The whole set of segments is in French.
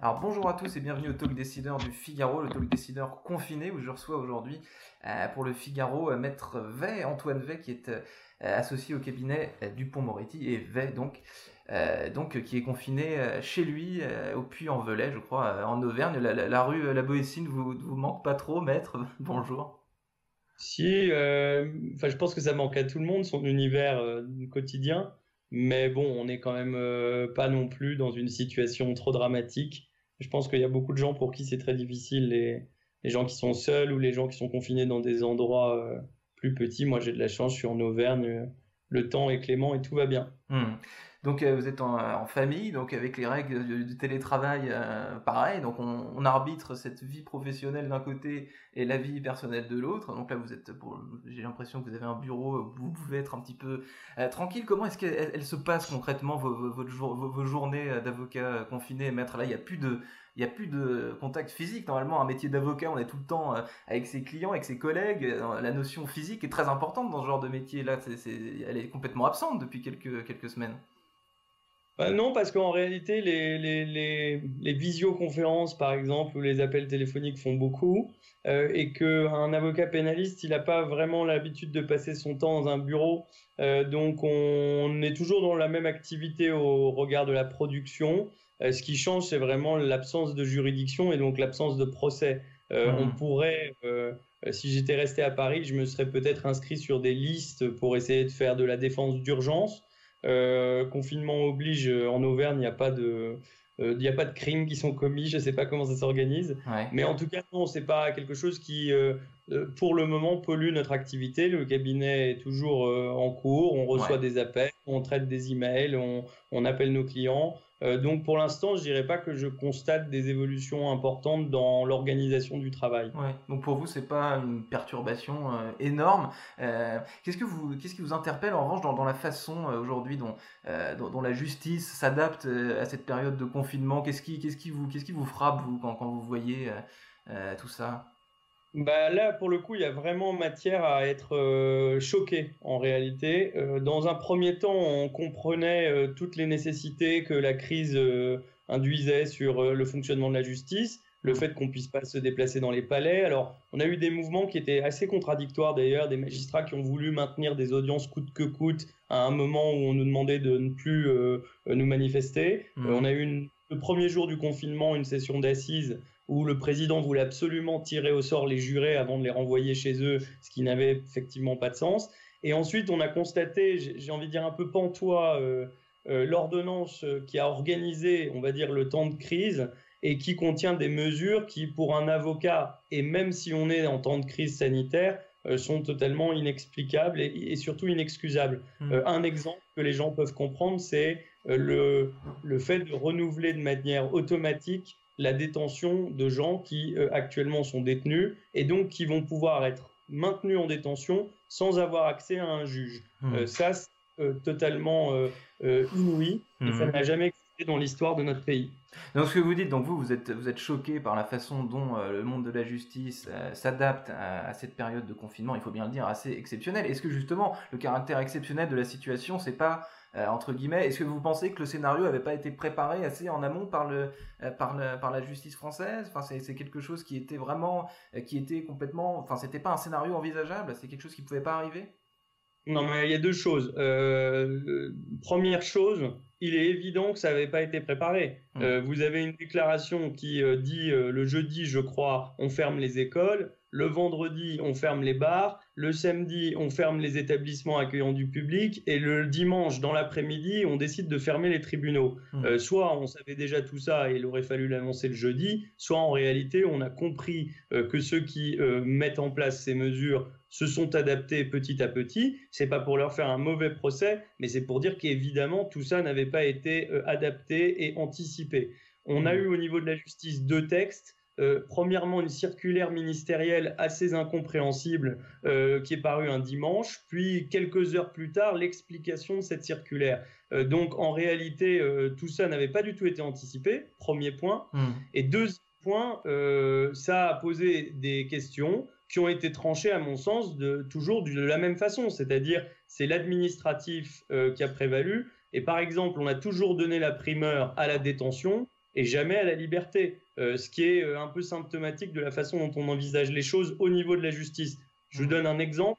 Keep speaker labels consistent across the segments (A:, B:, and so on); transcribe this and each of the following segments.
A: Alors bonjour à tous et bienvenue au Talk Décideur du Figaro, le Talk Décideur confiné où je reçois aujourd'hui euh, pour le Figaro euh, Maître Vey, Antoine Vey qui est euh, associé au cabinet Dupont-Moretti et Vey donc, donc qui est confiné chez lui au Puy-en-Velay je crois en Auvergne. La, rue La Boétine vous, vous manque pas trop Maître? Bonjour.
B: Si, enfin je pense que ça manque à tout le monde son univers quotidien. Mais bon, on n'est quand même pas non plus dans une situation trop dramatique. Je pense qu'il y a beaucoup de gens pour qui c'est très difficile, les, les, gens qui sont seuls ou les gens qui sont confinés dans des endroits euh, plus petits. Moi, j'ai de la chance, je suis en Auvergne, le temps est clément et tout va bien.
A: Hmm. Donc euh, vous êtes en, famille, donc avec les règles du, télétravail, euh, pareil. Donc on, arbitre cette vie professionnelle d'un côté et la vie personnelle de l'autre. Donc là vous êtes, j'ai l'impression que vous avez un bureau, vous pouvez être un petit peu tranquille. Comment est-ce qu'elle se passe concrètement vos, vos journées d'avocat confiné, maître Là il n'y a plus de il n'y a plus de contact physique. Normalement, un métier d'avocat, on est tout le temps euh, avec ses clients, avec ses collègues. Euh, la notion physique est très importante dans ce genre de métier. Là, elle est complètement absente depuis quelques, semaines.
B: Bah non, parce qu'en réalité, les, visioconférences, par exemple, ou les appels téléphoniques font beaucoup, euh, et qu'un avocat pénaliste, il n'a pas vraiment l'habitude de passer son temps dans un bureau, donc on est toujours dans la même activité au regard de la production. Euh, ce qui change, c'est vraiment l'absence de juridiction et donc l'absence de procès. Euh, on mmh. pourrait, euh, si j'étais resté à Paris, je me serais peut-être inscrit sur des listes pour essayer de faire de la défense d'urgence. confinement oblige, en Auvergne, il n'y a pas de, il n'y a pas de crimes qui sont commis, je ne sais pas comment ça s'organise. Mais en tout cas, non, ce n'est pas quelque chose qui, pour le moment, pollue notre activité. Le cabinet est toujours en cours, on reçoit des appels, on traite des emails, on, on appelle nos clients. Euh, donc pour l'instant, je dirais pas que je constate des évolutions importantes dans l'organisation du travail.
A: Ouais. Donc pour vous, c'est pas une perturbation euh, énorme. Euh, qu'est-ce qui vous interpelle en revanche dans, la façon aujourd'hui dont, la justice s'adapte à cette période de confinement? Qu'est-ce qui, vous, frappe vous quand vous voyez tout ça?
B: Bah là, pour le coup, il y a vraiment matière à être euh, choqué en réalité. Euh, dans un premier temps, on comprenait euh, toutes les nécessités que la crise induisait sur le fonctionnement de la justice, le fait qu'on puisse pas se déplacer dans les palais. Alors, on a eu des mouvements qui étaient assez contradictoires d'ailleurs, des magistrats qui ont voulu maintenir des audiences coûte que coûte à un moment où on nous demandait de ne plus nous manifester. Mmh. on a eu le premier jour du confinement une session d'assises où le président voulait absolument tirer au sort les jurés avant de les renvoyer chez eux, ce qui n'avait effectivement pas de sens. Et ensuite, on a constaté, j'ai envie de dire un peu pantois, euh, euh, l'ordonnance qui a organisé, on va dire, le temps de crise et qui contient des mesures qui, pour un avocat, et même si on est en temps de crise sanitaire, euh, sont totalement inexplicables et, surtout inexcusables. Hmm. un exemple que les gens peuvent comprendre, c'est le, le fait de renouveler de manière automatique la détention de gens qui euh, actuellement sont détenus et donc qui vont pouvoir être maintenus en détention sans avoir accès à un juge. Hmm. Euh, ça, c'est euh, totalement inouï et ça hmm. n'a jamais existé dans l'histoire de notre pays.
A: Donc ce que vous dites, donc vous, vous êtes, vous êtes choqué par la façon dont le monde de la justice s'adapte à, cette période de confinement, il faut bien le dire, assez exceptionnelle. Est-ce que justement le caractère exceptionnel de la situation, c'est pas euh, entre guillemets. Est-ce que vous pensez que le scénario n'avait pas été préparé assez en amont par, le, euh, par, par la justice française? Enfin, c'est, quelque chose qui était vraiment, euh, qui était complètement, enfin, c'était pas un scénario envisageable, c'est quelque chose qui pouvait pas arriver?
B: Non, mais il y a deux choses. première chose, il est évident que ça n'avait pas été préparé. Mmh. vous avez une déclaration qui dit le jeudi, je crois, on ferme les écoles. le vendredi, on ferme les bars, le samedi, on ferme les établissements accueillant du public, et le dimanche, dans l'après-midi, on décide de fermer les tribunaux. Mmh. Euh, soit on savait déjà tout ça et il aurait fallu l'annoncer le jeudi, soit en réalité, on a compris euh, que ceux qui euh, mettent en place ces mesures se sont adaptés petit à petit. C'est pas pour leur faire un mauvais procès, mais c'est pour dire qu'évidemment, tout ça n'avait pas été adapté et anticipé. On a mmh. eu au niveau de la justice deux textes euh, premièrement, une circulaire ministérielle assez incompréhensible euh, qui est parue un dimanche, puis quelques heures plus tard, l'explication de cette circulaire. Euh, donc, en réalité, tout ça n'avait pas du tout été anticipé, premier point. Hmm. Et deuxième point, ça a posé des questions qui ont été tranchées, à mon sens, de, toujours de la même façon, c'est-à-dire c'est l'administratif qui a prévalu. Et par exemple, on a toujours donné la primeur à la détention et jamais à la liberté. Euh, ce qui est euh, un peu symptomatique de la façon dont on envisage les choses au niveau de la justice. Je vous mmh. donne un exemple.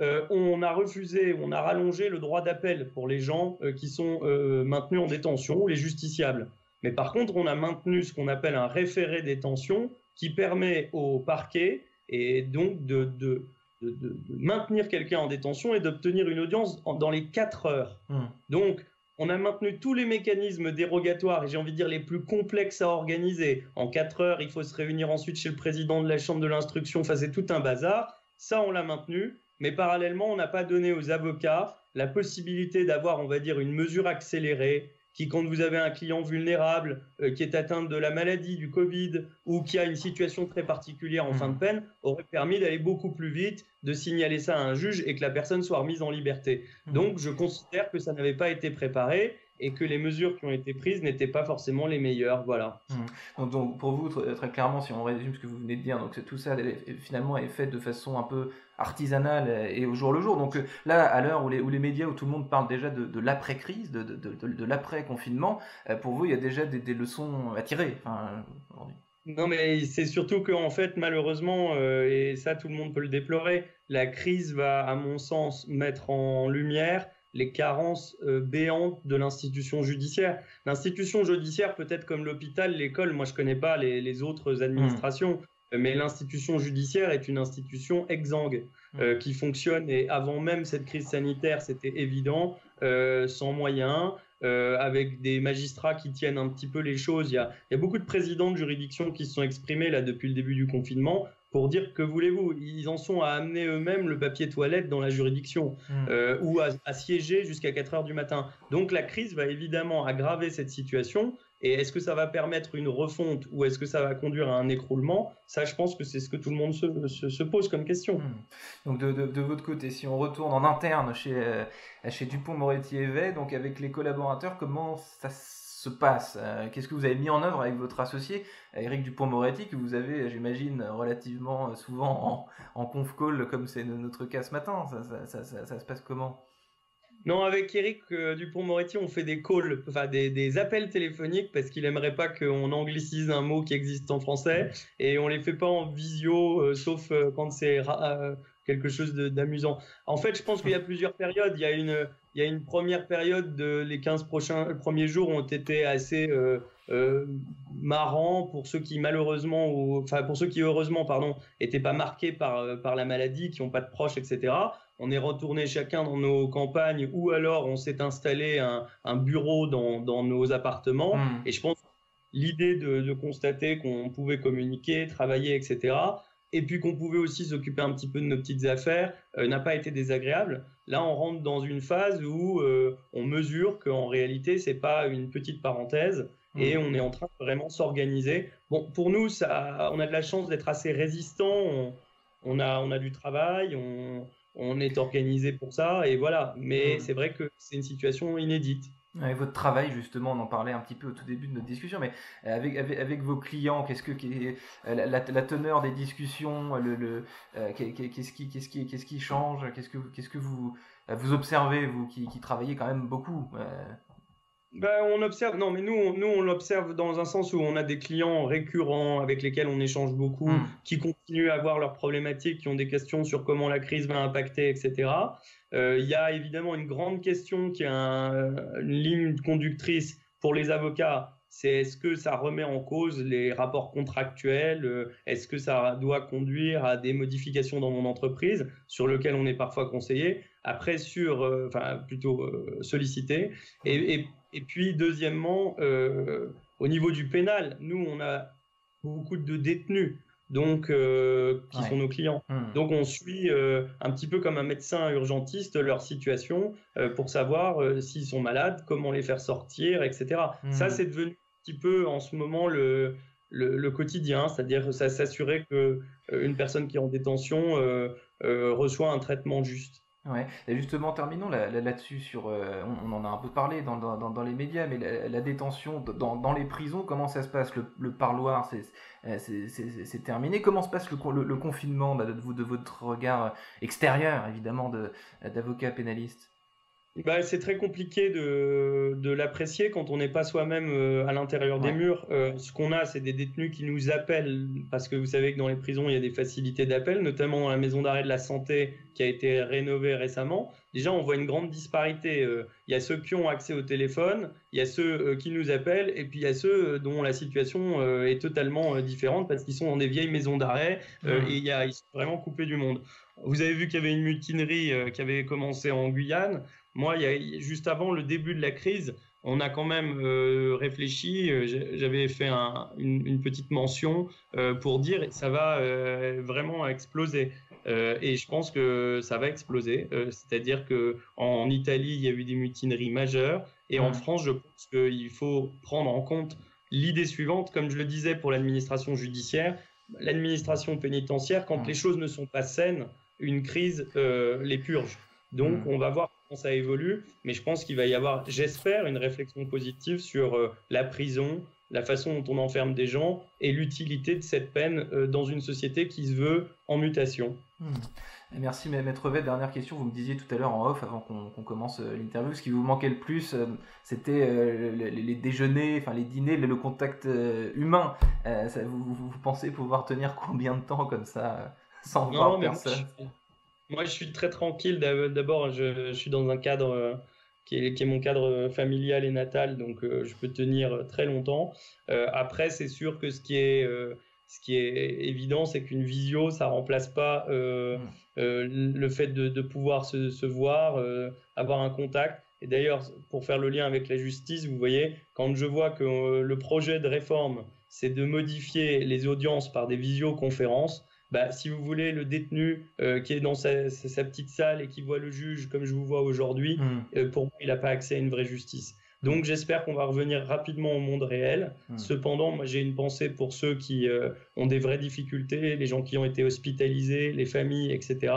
B: Euh, on a refusé, on a rallongé le droit d'appel pour les gens qui sont maintenus en détention ou les justiciables. Mais par contre, on a maintenu ce qu'on appelle un référé détention qui permet au parquet et donc de, de, de, maintenir quelqu'un en détention et d'obtenir une audience dans les 4 heures. Mmh. Donc, on a maintenu tous les mécanismes dérogatoires et j'ai envie de dire les plus complexes à organiser. En quatre heures, il faut se réunir ensuite chez le président de la chambre de l'instruction. Enfin, c'est tout un bazar. Ça, on l'a maintenu. Mais parallèlement, on n'a pas donné aux avocats la possibilité d'avoir, on va dire, une mesure accélérée qui, quand vous avez un client vulnérable euh, qui est atteint de la maladie, du Covid, ou qui a une situation très particulière en fin de mmh. peine, aurait permis d'aller beaucoup plus vite, de signaler ça à un juge et que la personne soit remise en liberté. Mmh. Donc, je considère que ça n'avait pas été préparé et que les mesures qui ont été prises n'étaient pas forcément les meilleures. Voilà.
A: Mmh. Donc, pour vous, très, clairement, si on résume ce que vous venez de dire, donc tout ça finalement est fait de façon un peu artisanale et au jour le jour. Donc euh, là, à l'heure où les, où les médias, où tout le monde parle déjà de, l'après-crise, de, de, l'après-confinement, euh, pour vous, il y a déjà des, leçons à tirer
B: Non, mais c'est surtout qu'en fait, malheureusement, euh, et ça tout le monde peut le déplorer, la crise va, à mon sens, mettre en lumière les carences euh, béantes de l'institution judiciaire. L'institution judiciaire, peut-être comme l'hôpital, l'école, moi je connais pas les, autres administrations, hmm. mais l'institution judiciaire est une institution exsangue hmm. euh, qui fonctionne et avant même cette crise sanitaire, c'était évident, euh, sans moyens. avec des magistrats qui tiennent un petit peu les choses. Il y, a, il y a beaucoup de présidents de juridictions qui se sont exprimés là depuis le début du confinement pour dire que voulez-vous, ils en sont à amener eux-mêmes le papier toilette dans la juridiction hmm. euh, ou à, siéger jusqu'à 4 heures du matin. Donc la crise va évidemment aggraver cette situation. Et est-ce que ça va permettre une refonte ou est-ce que ça va conduire à un écroulement? Ça, je pense que c'est ce que tout le monde se, pose comme question. Hmm.
A: Donc de, votre côté, si on retourne en interne chez, euh, chez Dupont-Moretti et donc avec les collaborateurs, comment ça se se passe euh, Qu'est-ce que vous avez mis en œuvre avec votre associé, Eric Dupont-Moretti, que vous avez, j'imagine, relativement souvent en, conf call, comme c'est notre cas ce matin ça, se passe comment?
B: Non, avec Eric euh, Dupont-Moretti, on fait des calls, enfin des, appels téléphoniques parce qu'il aimerait pas qu'on anglicise un mot qui existe en français et on les fait pas en visio, euh, sauf quand c'est quelque chose d'amusant. En fait, je pense qu'il y a plusieurs périodes. Il y a une, il y a une première période de les 15 prochains premiers jours ont été assez euh, euh, marrants pour ceux qui malheureusement ou enfin pour ceux qui heureusement pardon étaient pas marqués par euh, par la maladie, qui n'ont pas de proches, etc. On est retourné chacun dans nos campagnes ou alors on s'est installé un, un bureau dans, dans nos appartements. Mmh. Et je pense l'idée de, de constater qu'on pouvait communiquer, travailler, etc et puis qu'on pouvait aussi s'occuper un petit peu de nos petites affaires, euh, n'a pas été désagréable. Là, on rentre dans une phase où euh, on mesure qu'en réalité, c'est pas une petite parenthèse et mmh. on est en train de vraiment s'organiser. Bon, pour nous, ça, on a de la chance d'être assez résistant. On, a, on a du travail, on, on est organisé pour ça et voilà. Mais mmh. c'est vrai que c'est une situation inédite.
A: Avec votre travail, justement, on en parlait un petit peu au tout début de notre discussion, mais euh, avec, avec, vos clients, qu'est-ce que euh, la, la, teneur des discussions, le, le euh, qu'est-ce qui, qu'est-ce qui, qu'est-ce qui change, qu'est-ce que, qu'est-ce que vous, vous observez, vous qui, qui travaillez quand même beaucoup
B: ben, on observe, non, mais nous, nous, on l'observe dans un sens où on a des clients récurrents avec lesquels on échange beaucoup, hmm. qui continuent à avoir leurs problématiques, qui ont des questions sur comment la crise va impacter, etc. Euh, il y a évidemment une grande question qui est une ligne conductrice pour les avocats, c'est est-ce que ça remet en cause les rapports contractuels? Euh, Est-ce que ça doit conduire à des modifications dans mon entreprise sur lesquelles on est parfois conseillé? Après, sur, euh, enfin, plutôt sollicité. Et, puis, deuxièmement, au niveau du pénal, nous, on a beaucoup de détenus donc qui sont nos clients. Hmm. Donc on suit un petit peu comme un médecin urgentiste leur situation pour savoir s'ils sont malades, comment les faire sortir, etc. Ça hmm. c'est devenu petit peu en ce moment le, le, quotidien, c'est-à-dire s'assurer que euh, une personne qui est en détention euh, euh, reçoit un traitement juste.
A: Ouais. Justement, terminons là-dessus. sur, on, en a un peu parlé dans, les médias, mais la, détention dans, les prisons, comment ça se passe? Le, parloir, c'est terminé. Comment se passe le, le, confinement bah, de, de, votre regard extérieur, évidemment, d'avocat pénaliste?
B: Bah, c'est très compliqué de, de l'apprécier quand on n'est pas soi-même euh, à l'intérieur des murs. Euh, ce qu'on a, c'est des détenus qui nous appellent, parce que vous savez que dans les prisons, il y a des facilités d'appel, notamment dans la maison d'arrêt de la santé qui a été rénovée récemment. Déjà, on voit une grande disparité. Euh, il y a ceux qui ont accès au téléphone, il y a ceux qui nous appellent, et puis il y a ceux dont la situation est totalement différente parce qu'ils sont dans des vieilles maisons d'arrêt mmh. et il y a, ils sont vraiment coupés du monde. Vous avez vu qu'il y avait une mutinerie qui avait commencé en Guyane. Moi, il y a, juste avant le début de la crise, on a quand même euh, réfléchi. Euh, j'avais fait une, petite mention euh, pour dire ça va vraiment exploser. et je pense que ça va exploser. C'est-à-dire que en Italie, il y a eu des mutineries majeures, et en France, je pense qu'il faut prendre en compte l'idée suivante, comme je le disais pour l'administration judiciaire, l'administration pénitentiaire, quand les choses ne sont pas saines, une crise les purge. Donc, on va voir ça évolue, mais je pense qu'il va y avoir, j'espère, une réflexion positive sur euh, la prison, la façon dont on enferme des gens et l'utilité de cette peine euh, dans une société qui se veut en mutation.
A: Hmm. Merci Maître V. Dernière question, vous me disiez tout à l'heure en off avant qu'on commence euh, l'interview, ce qui vous manquait le plus, c'était les, déjeuners, enfin les dîners, le, contact humain. vous, vous, pensez pouvoir tenir combien de temps comme ça sans voir personne?
B: Moi, je suis très tranquille. D'abord, je, suis dans un cadre euh, qui est, mon cadre familial et natal, donc euh, je peux tenir très longtemps. Euh, après, c'est sûr que ce qui est, ce qui est évident, c'est qu'une visio, ça remplace pas mmh. le fait de, pouvoir se, se voir, avoir un contact. Et d'ailleurs, pour faire le lien avec la justice, vous voyez, quand je vois que le projet de réforme, c'est de modifier les audiences par des visioconférences, bah, si vous voulez, le détenu euh, qui est dans sa, petite salle et qui voit le juge comme je vous vois aujourd'hui, hmm. euh, pour moi, il n'a pas accès à une vraie justice. Donc j'espère qu'on va revenir rapidement au monde réel. Hmm. Cependant, moi j'ai une pensée pour ceux qui euh, ont des vraies difficultés, les gens qui ont été hospitalisés, les familles, etc.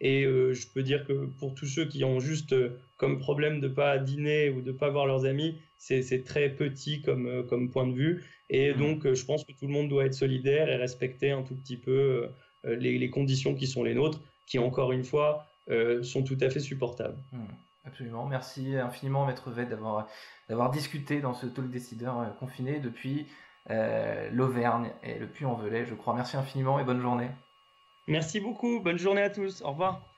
B: Et je peux dire que pour tous ceux qui ont juste comme problème de pas dîner ou de pas voir leurs amis, c'est très petit comme, comme point de vue. Et mmh. donc, euh, je pense que tout le monde doit être solidaire et respecter un tout petit peu euh, les, conditions qui sont les nôtres, qui, encore une fois, euh, sont tout à fait supportables. Mmh.
A: Absolument. Merci infiniment, Maître Vette, d'avoir discuté dans ce talk décideur confiné depuis l'Auvergne et le Puy-en-Velay, je crois. Merci infiniment et bonne journée.
B: Merci beaucoup. Bonne journée à tous. Au revoir.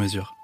C: mesure.